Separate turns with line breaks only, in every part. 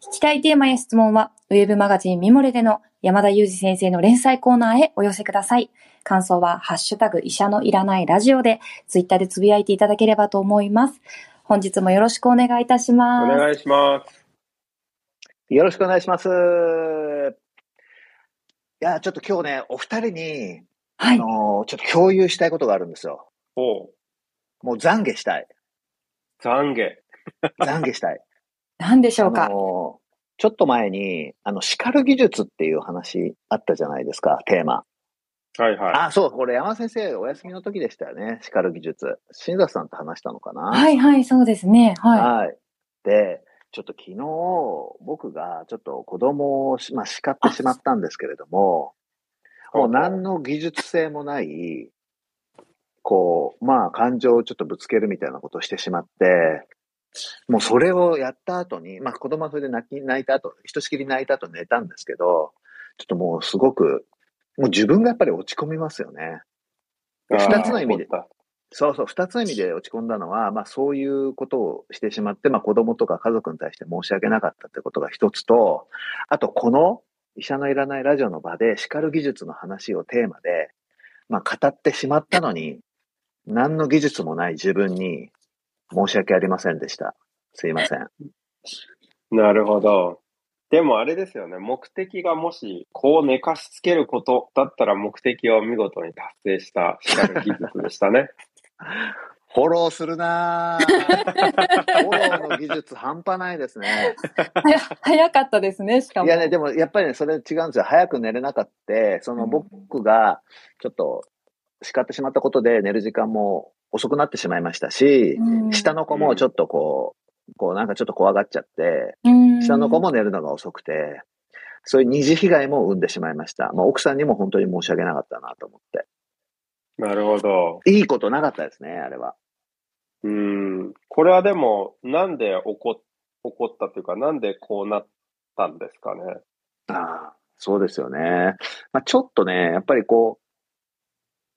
聞きたいテーマや質問は、ウェブマガジンミモレでの山田裕二先生の連載コーナーへお寄せください。感想は、ハッシュタグ医者のいらないラジオで、ツイッターでつぶやいていただければと思います。本日もよろしくお願いいたし
お
ます。
願いします
よろしくお願いします。いや、ちょっと今日ね、お二人に、
はい。
あのーちょっと共有したいことがあるんですよ。
おう
もう懺悔したい。
懺悔
懺悔したい。
何でしょう
あ
か、
ちょっと前に、あの、叱る技術っていう話あったじゃないですか、テーマ。
はいはい
あ、そう、これ山先生お休みの時でしたよね、叱る技術。新里さんと話したのかな？
はいはい、そうですね。はい。
はい。で、ちょっと昨日、僕がちょっと子供をし、まあ、叱ってしまったんですけれども、もう何の技術性もない、こう、まあ、感情をちょっとぶつけるみたいなことをしてしまって、もうそれをやった後に、まあ、子供はそれで泣き、泣いた後、ひとしきり泣いた後寝たんですけど、ちょっともうすごく、もう自分がやっぱり落ち込みますよね。二つの意味でそうそう、二つの意味で落ち込んだのは、まあそういうことをしてしまって、まあ子供とか家族に対して申し訳なかったってことが一つと、あとこの医者のいらないラジオの場で叱る技術の話をテーマで、まあ語ってしまったのに、何の技術もない自分に申し訳ありませんでした。すいません。
なるほどでもあれですよね目的がもしこう寝かしつけることだったら目的を見事に達成した叱る技術でしたね
フォローするなぁ。フォローの技術半端ないですね。
早早かったですね、しかも。
いやね、でもやっぱりね、それ違うんですよ。早く寝れなかった。その僕がちょっと叱ってしまったことで寝る時間も遅くなってしまいましたし、
うん
下の子もちょっとこう、こうなんかちょっと怖がっちゃって、
うん
下の子も寝るのが遅くて、そういう二次被害も生んでしまいました。まあ、奥さんにも本当に申し訳なかったなと思って。
なるほど
いいことなかったですね、あれは。
うんこれはでもなんで起こ起こったというかなんでこうなったんですかね？
ああ、そうですよね。まあ、ちょっとね、やっぱりこ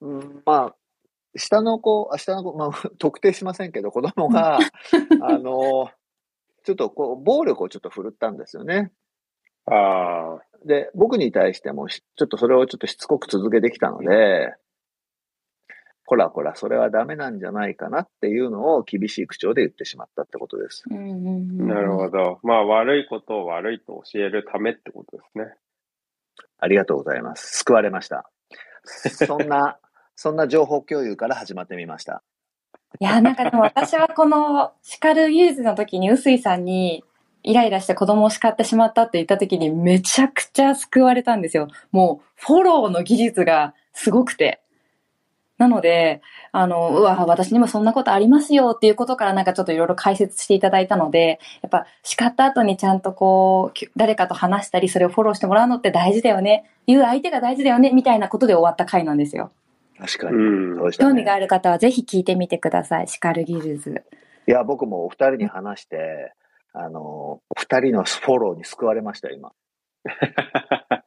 う、うん、まあ、下の子、あ下の子、まあ、特定しませんけど、子供が、あの、ちょっとこう、暴力をちょっと振るったんですよね。
ああ
で、僕に対してもし、ちょっとそれをちょっとしつこく続けてきたので、こらこら、それはダメなんじゃないかなっていうのを厳しい口調で言ってしまったってことです。
うんうんうん
なるほどまあ悪いことを悪いと教えるためってことですね
ありがとうございます。救われました。そんな、そんな情報共有から始まってみました。
いや、なんかでも私はこの叱るユーズの時に臼井さんにイライラして子供を叱ってしまったって言った時にめちゃくちゃ救われたんですよ。もうフォローの技術がすごくて。なので、あの、うわ、私にもそんなことありますよっていうことからなんかちょっといろいろ解説していただいたので、やっぱ叱った後にちゃんとこう、誰かと話したり、それをフォローしてもらうのって大事だよね。言う相手が大事だよね、みたいなことで終わった回なんですよ。
確かに。
うん
そうでしたね
興味がある方はぜひ聞いてみてください。叱る技術。
いや、僕もお二人に話して、あの、お二人のフォローに救われました、今。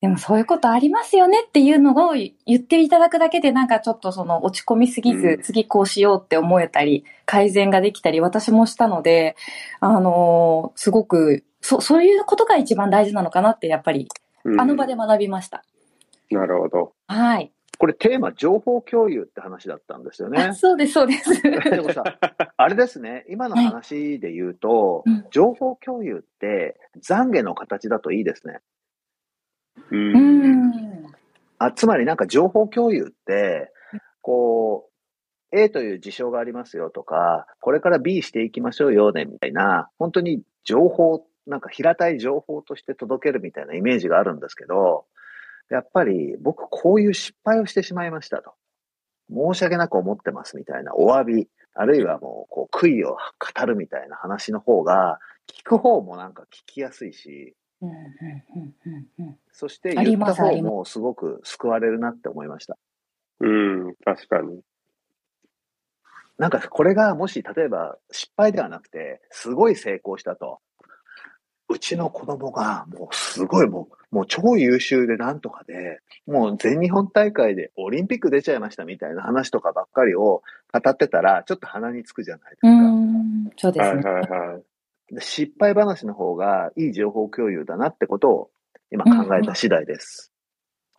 でもそういうことありますよねっていうのを言っていただくだけでなんかちょっとその落ち込みすぎず、
うん
次こうしようって思えたり、改善ができたり私もしたので、あのーすごく、そ、そういうことが一番大事なのかなってやっぱり、
うん
あの場で学びました。
なるほど
はい。
これテーマ、情報共有って話だったんですよね
あ。そうです、そうです。
でもさ、あれですね、今の話で言うと、
うん
情報共有って懺悔の形だといいですね。
う
うんん。
あつまりなんか情報共有って、こう、A という事象がありますよとか、これから B していきましょうよね、みたいな、本当に情報、なんか平たい情報として届けるみたいなイメージがあるんですけど、やっぱり僕こういう失敗をしてしまいましたと。申し訳なく思ってますみたいなお詫び、あるいはもうこう悔いを語るみたいな話の方が、聞く方もなんか聞きやすいし、
うんうんうんうんうん
そして言った方もすごく救われるなって思いました。
うん、確かに。
なんかこれがもし例えば失敗ではなくて、すごい成功したと。うちの子供がもうすごいもう、もう超優秀でなんとかで、もう全日本大会でオリンピック出ちゃいましたみたいな話とかばっかりを語ってたら、ちょっと鼻につくじゃないですか。
うん、そうですね。
はいはいはい。
で失敗話の方がいい情報共有だなってことを今考えた次第です。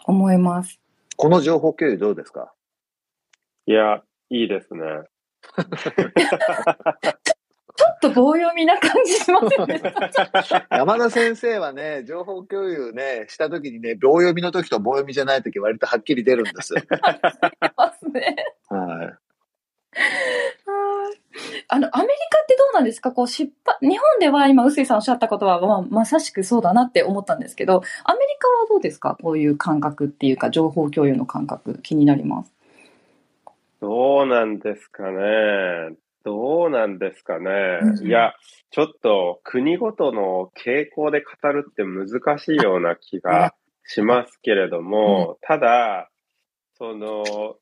思います。
この情報共有どうですか？
いや、いいですね。
ちょっと棒読みな感じしません？でした。
山田先生はね、情報共有ね、した時にね、棒読みの時と棒読みじゃない時割とはっきり出るんです。
ますね。
はい。
あの、アメリカってどうなんですか？こう失敗、日本では今、臼井さんおっしゃったことは、まあ、まさしくそうだなって思ったんですけど、アメリカはどうですか？こういう感覚っていうか、情報共有の感覚、気になります。
どうなんですかね。どうなんですかね。
うん
いや、ちょっと国ごとの傾向で語るって難しいような気がしますけれども、ただ、その、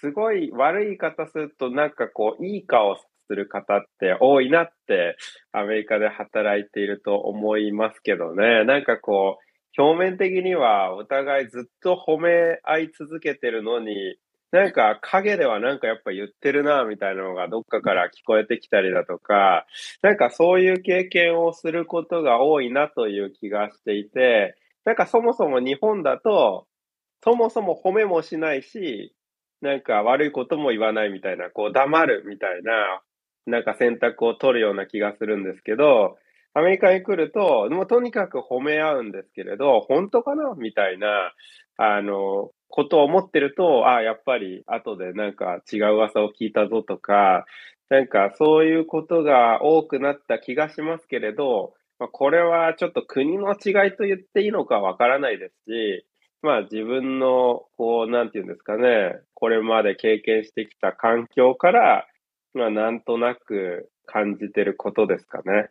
すごい悪い言い方すると、なんかこう、いい顔する方って多いなって、アメリカで働いていると思いますけどね。なんかこう、表面的にはお互いずっと褒め合い続けてるのに、なんか影ではなんかやっぱ言ってるなみたいなのがどっかから聞こえてきたりだとか、なんかそういう経験をすることが多いなという気がしていて、なんかそもそも日本だと、そもそも褒めもしないし、なんか悪いことも言わないみたいな、こう黙るみたいな、なんか選択を取るような気がするんですけど、アメリカに来ると、もうとにかく褒め合うんですけれど、本当かな？みたいな、あの、ことを思ってると、ああ、やっぱり後でなんか違う噂を聞いたぞとか、なんかそういうことが多くなった気がしますけれど、まあ、これはちょっと国の違いと言っていいのかわからないですし、まあ自分の、こう、なんていうんですかね、これまで経験してきた環境から、まあなんとなく感じてることですかね。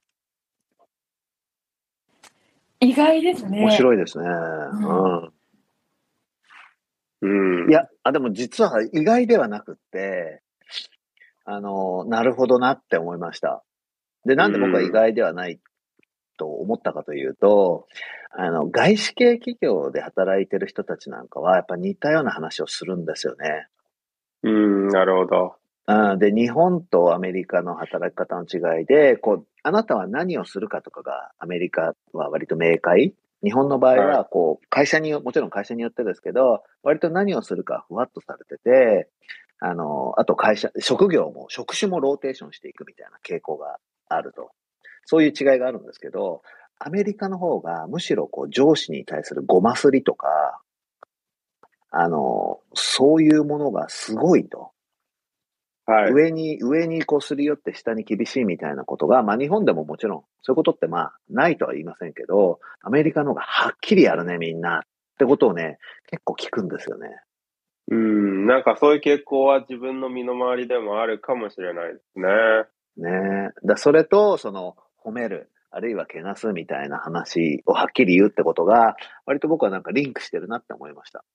意外ですね。
面白いですね。
ん
うん。
うん。
いや、あ、でも実は意外ではなくって、あの、なるほどなって思いました。で、なんで僕は意外ではないと思ったかというと、あの、外資系企業で働いてる人たちなんかは、やっぱ似たような話をするんですよね。
うん、なるほど。
うん、で、日本とアメリカの働き方の違いで、こう、あなたは何をするかとかが、アメリカは割と明快。日本の場合
は
は、こう、会社によ、もちろん会社によってですけど、割と何をするかふわっとされてて、あの、あと会社、職業も、職種もローテーションしていくみたいな傾向があると。そういう違いがあるんですけど、アメリカの方がむしろこう上司に対するごますりとか、あの、そういうものがすごいと。
はい。
上に、上にこうすり寄って下に厳しいみたいなことが、まあ日本でももちろん、そういうことってまあないとは言いませんけど、アメリカの方がはっきりやるね、みんな。ってことをね、結構聞くんですよね。
うん、なんかそういう傾向は自分の身の回りでもあるかもしれないですね。
ねえ。だそれと、その、褒める、あるいはけなすみたいな話をはっきり言うってことが、割と僕はなんかリンクしてるなって思いました。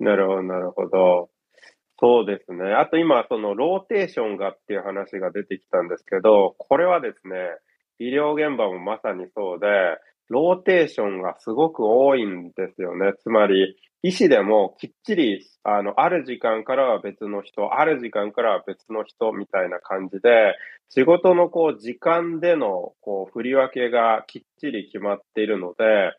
なるほど、なるほど。そうですね。あと今、そのローテーションがっていう話が出てきたんですけど、これはですね、医療現場もまさにそうで、ローテーションがすごく多いんですよね。つまり、医師でもきっちり、あの、ある時間からは別の人、ある時間からは別の人みたいな感じで、仕事のこう、時間での、こう、振り分けがきっちり決まっているので、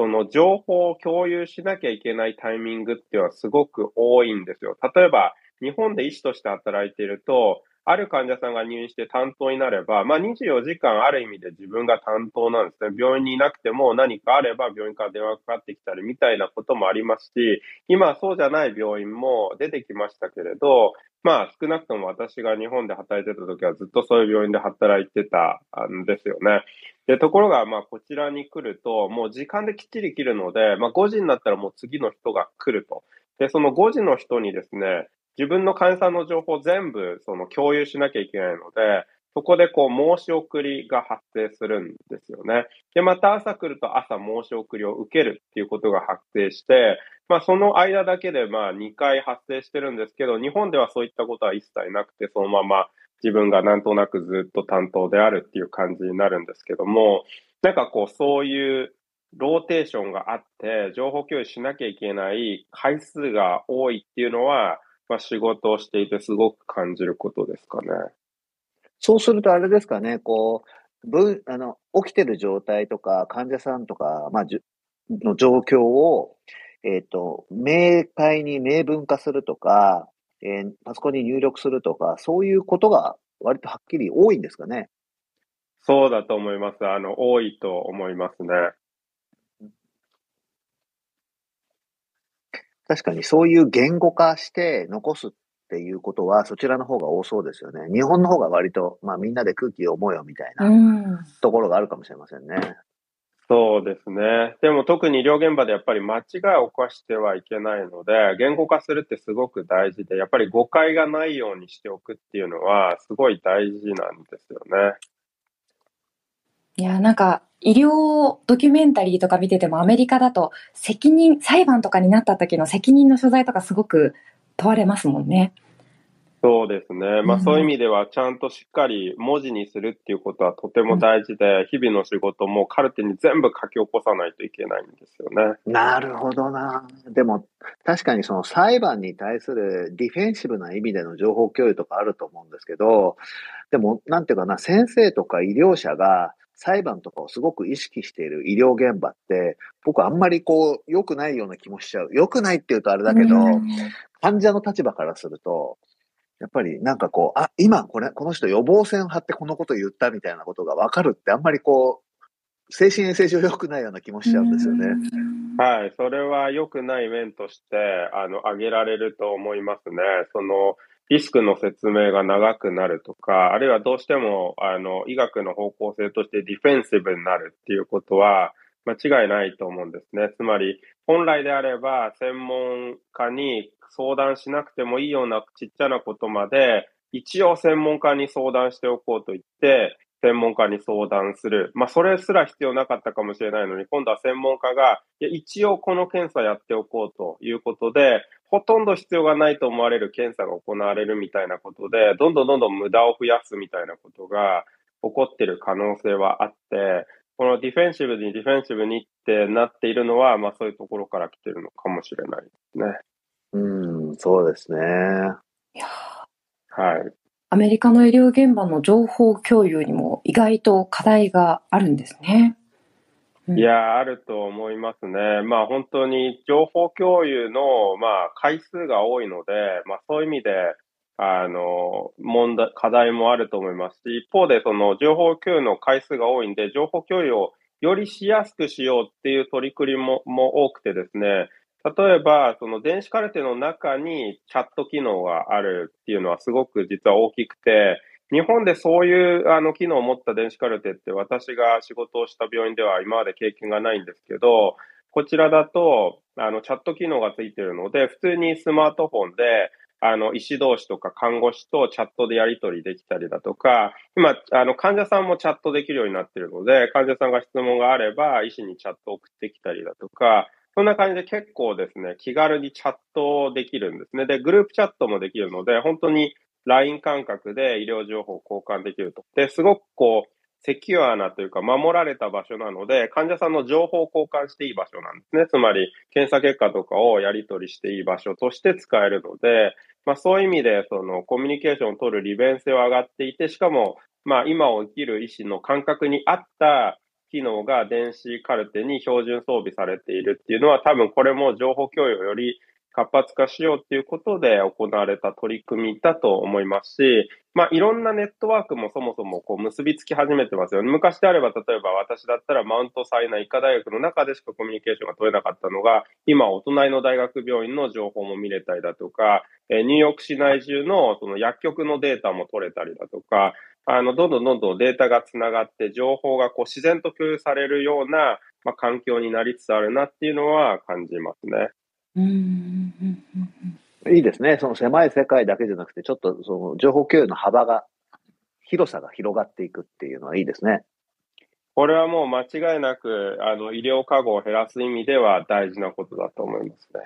その情報を共有しなきゃいけないタイミングっていうのはすごく多いんですよ。例えば、日本で医師として働いていると、ある患者さんが入院して担当になれば、まあ24時間ある意味で自分が担当なんですね。病院にいなくても何かあれば病院から電話かかってきたりみたいなこともありますし、今そうじゃない病院も出てきましたけれど、まあ少なくとも私が日本で働いてた時はずっとそういう病院で働いてたんですよね。で、ところがまあこちらに来ると、もう時間できっちり切るので、まあ5時になったらもう次の人が来ると。で、その5時の人にですね、自分の患者さんの情報を全部その共有しなきゃいけないので、そこでこう申し送りが発生するんですよね。で、また朝来ると朝申し送りを受けるっていうことが発生して、まあその間だけでまあ2回発生してるんですけど、日本ではそういったことは一切なくて、そのまま自分がなんとなくずっと担当であるっていう感じになるんですけども、なんかこうそういうローテーションがあって、情報共有しなきゃいけない回数が多いっていうのは、まあ、仕事をしていてすごく感じることですかね。
そうするとあれですかね、こう、分、あの、起きてる状態とか、患者さんとか、まあ、じの状況を、えっ、ー、と、明快に明文化するとか、えー、パソコンに入力するとか、そういうことが割とはっきり多いんですかね。
そうだと思います。あの、多いと思いますね。
確かにそういう言語化して残すっていうことは、そちらの方が多そうですよね。日本の方が割と、まあみんなで空気を思うよみたいなところがあるかもしれませんね。
そうですね。でも特に医療現場でやっぱり間違いを犯してはいけないので、言語化するってすごく大事で、やっぱり誤解がないようにしておくっていうのはすごい大事なんですよね。
いや、なんか、医療ドキュメンタリーとか見ててもアメリカだと責任、裁判とかになった時の責任の所在とかすごく問われますもんね。
そうですね。まあ、そういう意味では、ちゃんとしっかり文字にするっていうことはとても大事で、日々の仕事もカルテに全部書き起こさないといけないんですよね。
なるほどな。でも、確かにその裁判に対するディフェンシブな意味での情報共有とかあると思うんですけど、でも、なんていうかな、先生とか医療者が裁判とかをすごく意識している医療現場って、僕あんまりこう、良くないような気もしちゃう。良くないって言うとあれだけど、患者の立場からすると、やっぱりなんかこう、あ、今これ、この人予防線張ってこのこと言ったみたいなことがわかるってあんまりこう、精神衛生上良くないような気もしちゃうんですよね。
はい、それは良くない面として、あの、挙げられると思いますね。その、リスクの説明が長くなるとか、あるいはどうしても、あの、医学の方向性としてディフェンシブになるっていうことは、間違いないと思うんですね。つまり、本来であれば、専門家に相談しなくてもいいようなちっちゃなことまで、一応専門家に相談しておこうと言って、専門家に相談する。まあ、それすら必要なかったかもしれないのに、今度は専門家が、いや一応この検査やっておこうということで、ほとんど必要がないと思われる検査が行われるみたいなことで、どんどんどんどん無駄を増やすみたいなことが起こっている可能性はあって、このディフェンシブにディフェンシブにってなっているのは、まあそういうところから来てるのかもしれないですね。
うん、そうですね。
いや
はい。
アメリカの医療現場の情報共有にも意外と課題があるんですね。
いや、あると思いますね。まあ本当に情報共有の、まあ回数が多いので、まあそういう意味で、あの、問題、課題もあると思いますし、一方でその情報共有の回数が多いんで、情報共有をよりしやすくしようっていう取り組みもも多くてですね、例えば、その電子カルテの中にチャット機能があるっていうのはすごく実は大きくて、日本でそういうあの機能を持った電子カルテって私が仕事をした病院では今まで経験がないんですけど、こちらだとあのチャット機能がついてるので、普通にスマートフォンであの、医師同士とか看護師とチャットでやり取りできたりだとか、今、あの、患者さんもチャットできるようになってるので、患者さんが質問があれば、医師にチャット送ってきたりだとか、そんな感じで結構ですね、気軽にチャットできるんですね。で、グループチャットもできるので、本当に LINE 感覚で医療情報を交換できると。で、すごくこう、セキュアなというか守られた場所なので、患者さんの情報を交換していい場所なんですね。つまり、検査結果とかをやり取りしていい場所として使えるので、まあそういう意味で、そのコミュニケーションを取る利便性は上がっていて、しかも、まあ今を生きる医師の感覚に合った機能が電子カルテに標準装備されているっていうのは多分これも情報共有をより活発化しようっていうことで行われた取り組みだと思いますし、まあ、いろんなネットワークもそもそもこう結びつき始めてますよね。昔であれば、例えば私だったらマウントサイナ医科大学の中でしかコミュニケーションが取れなかったのが、今お隣の大学病院の情報も見れたりだとか、えニューヨーク市内中のその薬局のデータも取れたりだとか、あの、どんどんどんどんデータがつながって情報がこう自然と共有されるような、まあ、環境になりつつあるなっていうのは感じますね。
うん
いいですね。その狭い世界だけじゃなくて、ちょっとその情報共有の幅が広さが広がっていくっていうのはいいですね。
これはもう間違いなく、あの、医療過誤を減らす意味では大事なことだと思いますね。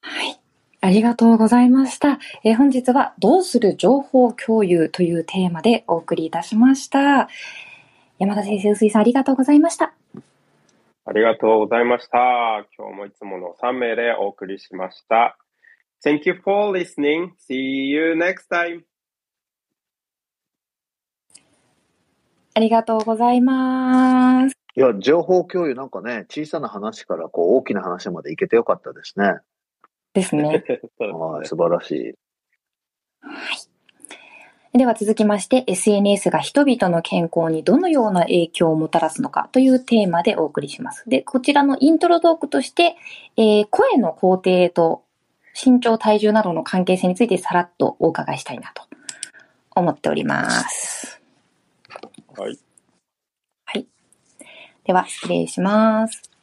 はい。ありがとうございました。えー本日はどうする情報共有というテーマでお送りいたしました。山田先生、臼井さんありがとうございました。
ありがとうございました。今日もいつもの3名でお送りしました。Thank you for listening. See you next time.
ありがとうございます。
いや、情報共有なんかね、小さな話からこう大きな話までいけてよかったですね。
ですね。
はい、素晴らしい。
では続きまして、SNS が人々の健康にどのような影響をもたらすのかというテーマでお送りします。で、こちらのイントロトークとして、えー声の工程と身長、体重などの関係性についてさらっとお伺いしたいなと思っております。
はい。
はい。では、失礼します。